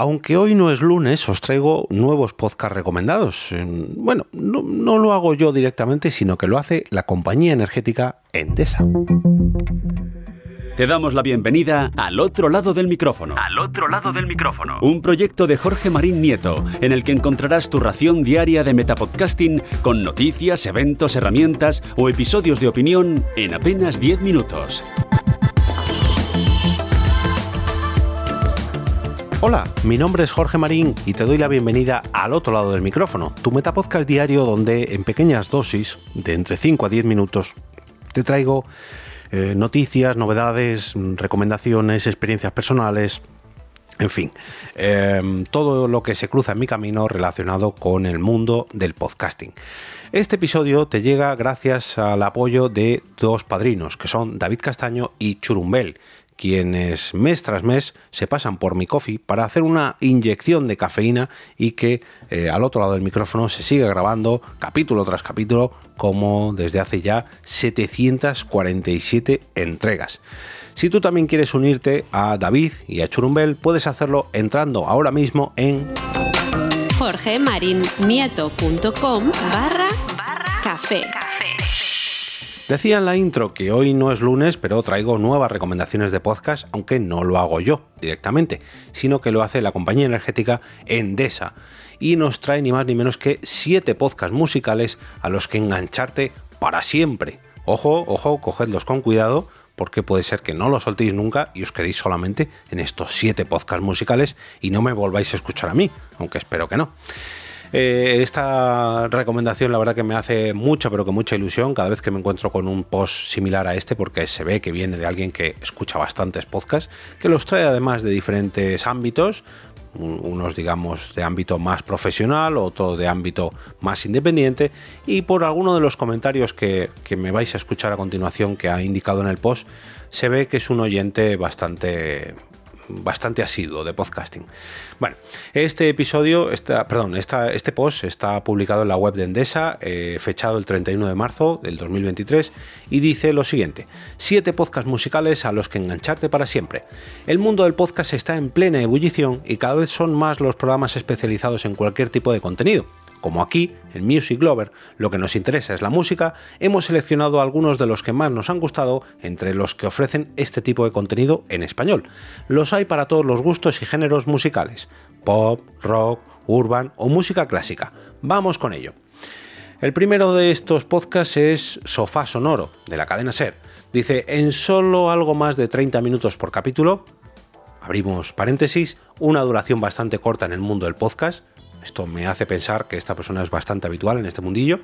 Aunque hoy no es lunes, os traigo nuevos podcast recomendados. Bueno, no, no lo hago yo directamente, sino que lo hace la compañía energética Endesa. Te damos la bienvenida al otro lado del micrófono. Al otro lado del micrófono. Un proyecto de Jorge Marín Nieto, en el que encontrarás tu ración diaria de metapodcasting con noticias, eventos, herramientas o episodios de opinión en apenas 10 minutos. Hola, mi nombre es Jorge Marín y te doy la bienvenida al otro lado del micrófono, tu metapodcast diario donde en pequeñas dosis, de entre 5 a 10 minutos, te traigo eh, noticias, novedades, recomendaciones, experiencias personales, en fin, eh, todo lo que se cruza en mi camino relacionado con el mundo del podcasting. Este episodio te llega gracias al apoyo de dos padrinos, que son David Castaño y Churumbel, quienes mes tras mes se pasan por mi coffee para hacer una inyección de cafeína y que eh, al otro lado del micrófono se siga grabando capítulo tras capítulo como desde hace ya 747 entregas. Si tú también quieres unirte a David y a Churumbel, puedes hacerlo entrando ahora mismo en jorgemarinieto.com barra café. Decía en la intro que hoy no es lunes, pero traigo nuevas recomendaciones de podcast, aunque no lo hago yo directamente, sino que lo hace la compañía energética Endesa. Y nos trae ni más ni menos que 7 podcasts musicales a los que engancharte para siempre. Ojo, ojo, cogedlos con cuidado, porque puede ser que no los soltéis nunca y os quedéis solamente en estos 7 podcasts musicales y no me volváis a escuchar a mí, aunque espero que no. Eh, esta recomendación la verdad que me hace mucha, pero que mucha ilusión cada vez que me encuentro con un post similar a este, porque se ve que viene de alguien que escucha bastantes podcasts, que los trae además de diferentes ámbitos, unos digamos de ámbito más profesional, otro de ámbito más independiente y por alguno de los comentarios que, que, me vais a escuchar a continuación que ha indicado en el post, se ve que es un oyente bastante bastante asiduo de podcasting. Bueno, este episodio, perdón, este post está publicado en la web de Endesa, eh, fechado el 31 de marzo del 2023, y dice lo siguiente: siete podcasts musicales a los que engancharte para siempre. El mundo del podcast está en plena ebullición y cada vez son más los programas especializados en cualquier tipo de contenido. Como aquí, en Music Lover, lo que nos interesa es la música, hemos seleccionado algunos de los que más nos han gustado entre los que ofrecen este tipo de contenido en español. Los hay para todos los gustos y géneros musicales, pop, rock, urban o música clásica. Vamos con ello. El primero de estos podcasts es Sofá Sonoro, de la cadena Ser. Dice, en solo algo más de 30 minutos por capítulo, abrimos paréntesis, una duración bastante corta en el mundo del podcast, esto me hace pensar que esta persona es bastante habitual en este mundillo.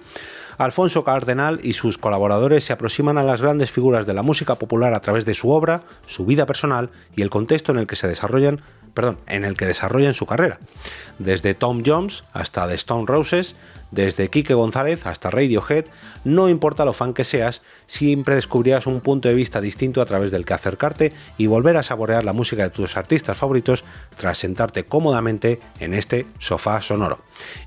Alfonso Cardenal y sus colaboradores se aproximan a las grandes figuras de la música popular a través de su obra, su vida personal y el contexto en el que se desarrollan, perdón, en el que desarrollan su carrera. Desde Tom Jones hasta The Stone Roses, desde Quique González hasta Radiohead, no importa lo fan que seas, siempre descubrirás un punto de vista distinto a través del que acercarte y volver a saborear la música de tus artistas favoritos tras sentarte cómodamente en este sofá sonoro.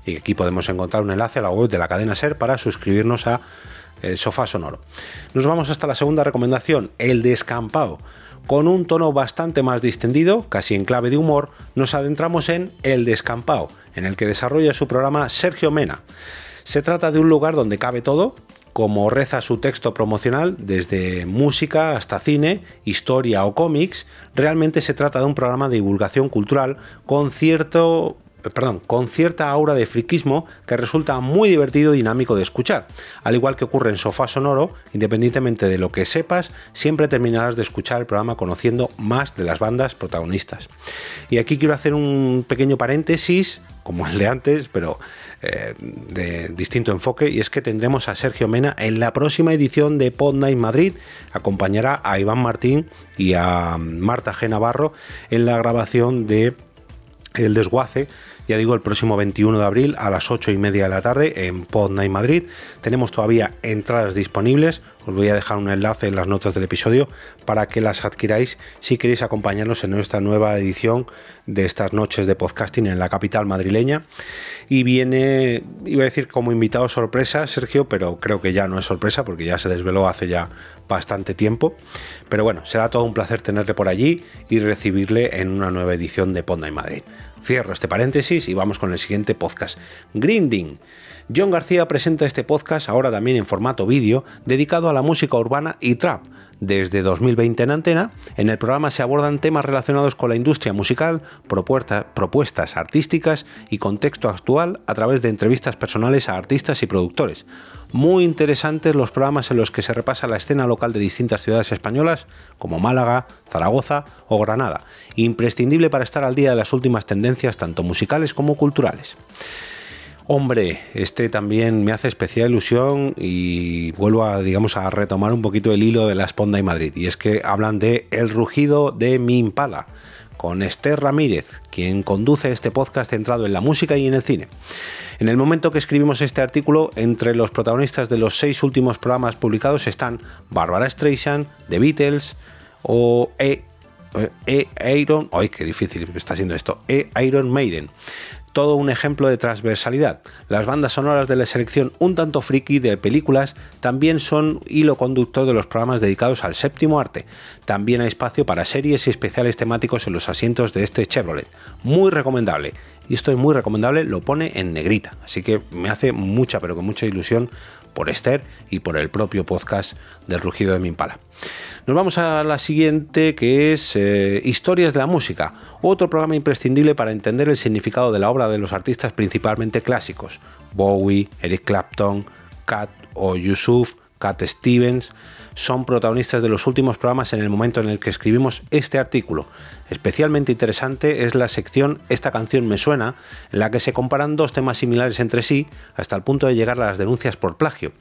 Y aquí podemos encontrar un enlace a la web de la cadena Ser para suscribirnos a eh, sofá sonoro. Nos vamos hasta la segunda recomendación, el descampado. Con un tono bastante más distendido, casi en clave de humor, nos adentramos en El Descampado, en el que desarrolla su programa Sergio Mena. Se trata de un lugar donde cabe todo, como reza su texto promocional, desde música hasta cine, historia o cómics, realmente se trata de un programa de divulgación cultural con cierto perdón, con cierta aura de friquismo que resulta muy divertido y dinámico de escuchar. Al igual que ocurre en Sofá Sonoro, independientemente de lo que sepas, siempre terminarás de escuchar el programa conociendo más de las bandas protagonistas. Y aquí quiero hacer un pequeño paréntesis como el de antes, pero eh, de distinto enfoque, y es que tendremos a Sergio Mena en la próxima edición de Pod Night Madrid. Acompañará a Iván Martín y a Marta G. Navarro en la grabación de El Desguace, ya digo, el próximo 21 de abril a las 8 y media de la tarde en Pod Night Madrid. Tenemos todavía entradas disponibles, Os voy a dejar un enlace en las notas del episodio para que las adquiráis si queréis acompañarnos en nuestra nueva edición de estas noches de podcasting en la capital madrileña. Y viene, iba a decir como invitado sorpresa, Sergio, pero creo que ya no es sorpresa porque ya se desveló hace ya bastante tiempo. Pero bueno, será todo un placer tenerle por allí y recibirle en una nueva edición de Ponda en Madrid. Cierro este paréntesis y vamos con el siguiente podcast. Grinding. John García presenta este podcast ahora también en formato vídeo dedicado a la música urbana y trap. Desde 2020 en antena, en el programa se abordan temas relacionados con la industria musical, propuestas artísticas y contexto actual a través de entrevistas personales a artistas y productores. Muy interesantes los programas en los que se repasa la escena local de distintas ciudades españolas como Málaga, Zaragoza o Granada, imprescindible para estar al día de las últimas tendencias tanto musicales como culturales. Hombre, este también me hace especial ilusión y vuelvo a, digamos, a retomar un poquito el hilo de la Esponda y Madrid. Y es que hablan de El rugido de mi impala, con Esther Ramírez, quien conduce este podcast centrado en la música y en el cine. En el momento que escribimos este artículo, entre los protagonistas de los seis últimos programas publicados están Barbara Streisand, The Beatles o E. e Iron, ¡ay qué difícil está siendo esto! E Iron Maiden todo un ejemplo de transversalidad. Las bandas sonoras de la selección un tanto friki de películas también son hilo conductor de los programas dedicados al séptimo arte. También hay espacio para series y especiales temáticos en los asientos de este Chevrolet. Muy recomendable. Y esto es muy recomendable, lo pone en negrita. Así que me hace mucha, pero con mucha ilusión por Esther y por el propio podcast del rugido de mi impala. Nos vamos a la siguiente que es eh, Historias de la Música, otro programa imprescindible para entender el significado de la obra de los artistas principalmente clásicos, Bowie, Eric Clapton, Cat o Yusuf, Cat Stevens, son protagonistas de los últimos programas en el momento en el que escribimos este artículo. Especialmente interesante es la sección Esta canción me suena, en la que se comparan dos temas similares entre sí hasta el punto de llegar a las denuncias por plagio.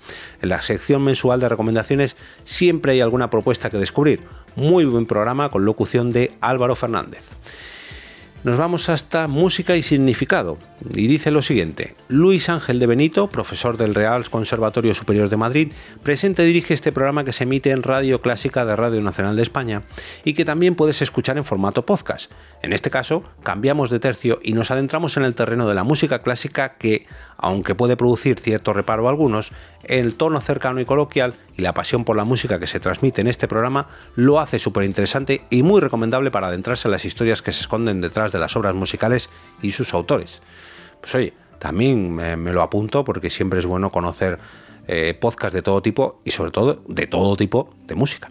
En la sección mensual de recomendaciones siempre hay alguna propuesta que descubrir. Muy buen programa con locución de Álvaro Fernández nos vamos hasta música y significado. Y dice lo siguiente, Luis Ángel de Benito, profesor del Real Conservatorio Superior de Madrid, presenta y dirige este programa que se emite en Radio Clásica de Radio Nacional de España y que también puedes escuchar en formato podcast. En este caso, cambiamos de tercio y nos adentramos en el terreno de la música clásica que, aunque puede producir cierto reparo a algunos, el tono cercano y coloquial y la pasión por la música que se transmite en este programa lo hace súper interesante y muy recomendable para adentrarse en las historias que se esconden detrás de las obras musicales y sus autores. Pues oye, también me, lo apunto porque siempre es bueno conocer eh, podcasts de todo tipo y sobre todo de todo tipo de música.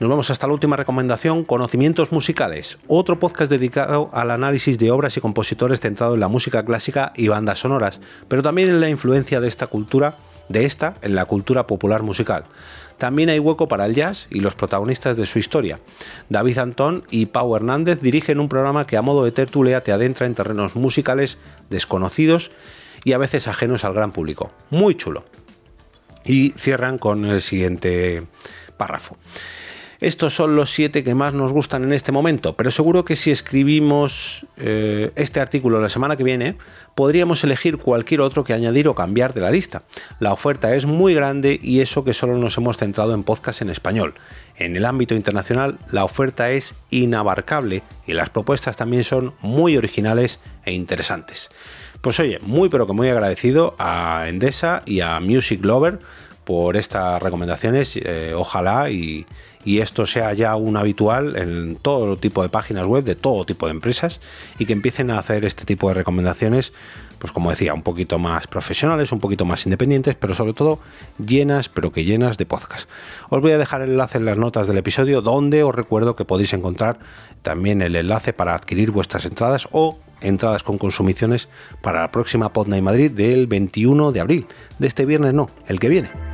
Nos vamos hasta la última recomendación, Conocimientos Musicales, otro podcast dedicado al análisis de obras y compositores centrado en la música clásica y bandas sonoras, pero también en la influencia de esta cultura, de esta en la cultura popular musical. También hay hueco para el jazz y los protagonistas de su historia. David Antón y Pau Hernández dirigen un programa que a modo de tertulia te adentra en terrenos musicales desconocidos y a veces ajenos al gran público. Muy chulo. Y cierran con el siguiente párrafo. Estos son los siete que más nos gustan en este momento, pero seguro que si escribimos eh, este artículo la semana que viene, podríamos elegir cualquier otro que añadir o cambiar de la lista. La oferta es muy grande y eso que solo nos hemos centrado en podcast en español. En el ámbito internacional, la oferta es inabarcable y las propuestas también son muy originales e interesantes. Pues oye, muy pero que muy agradecido a Endesa y a Music Lover por estas recomendaciones. Eh, ojalá y, y esto sea ya un habitual en todo tipo de páginas web de todo tipo de empresas y que empiecen a hacer este tipo de recomendaciones pues como decía, un poquito más profesionales, un poquito más independientes, pero sobre todo llenas, pero que llenas de podcast. Os voy a dejar el enlace en las notas del episodio, donde os recuerdo que podéis encontrar también el enlace para adquirir vuestras entradas o entradas con consumiciones para la próxima Podnight Madrid del 21 de abril. De este viernes no, el que viene.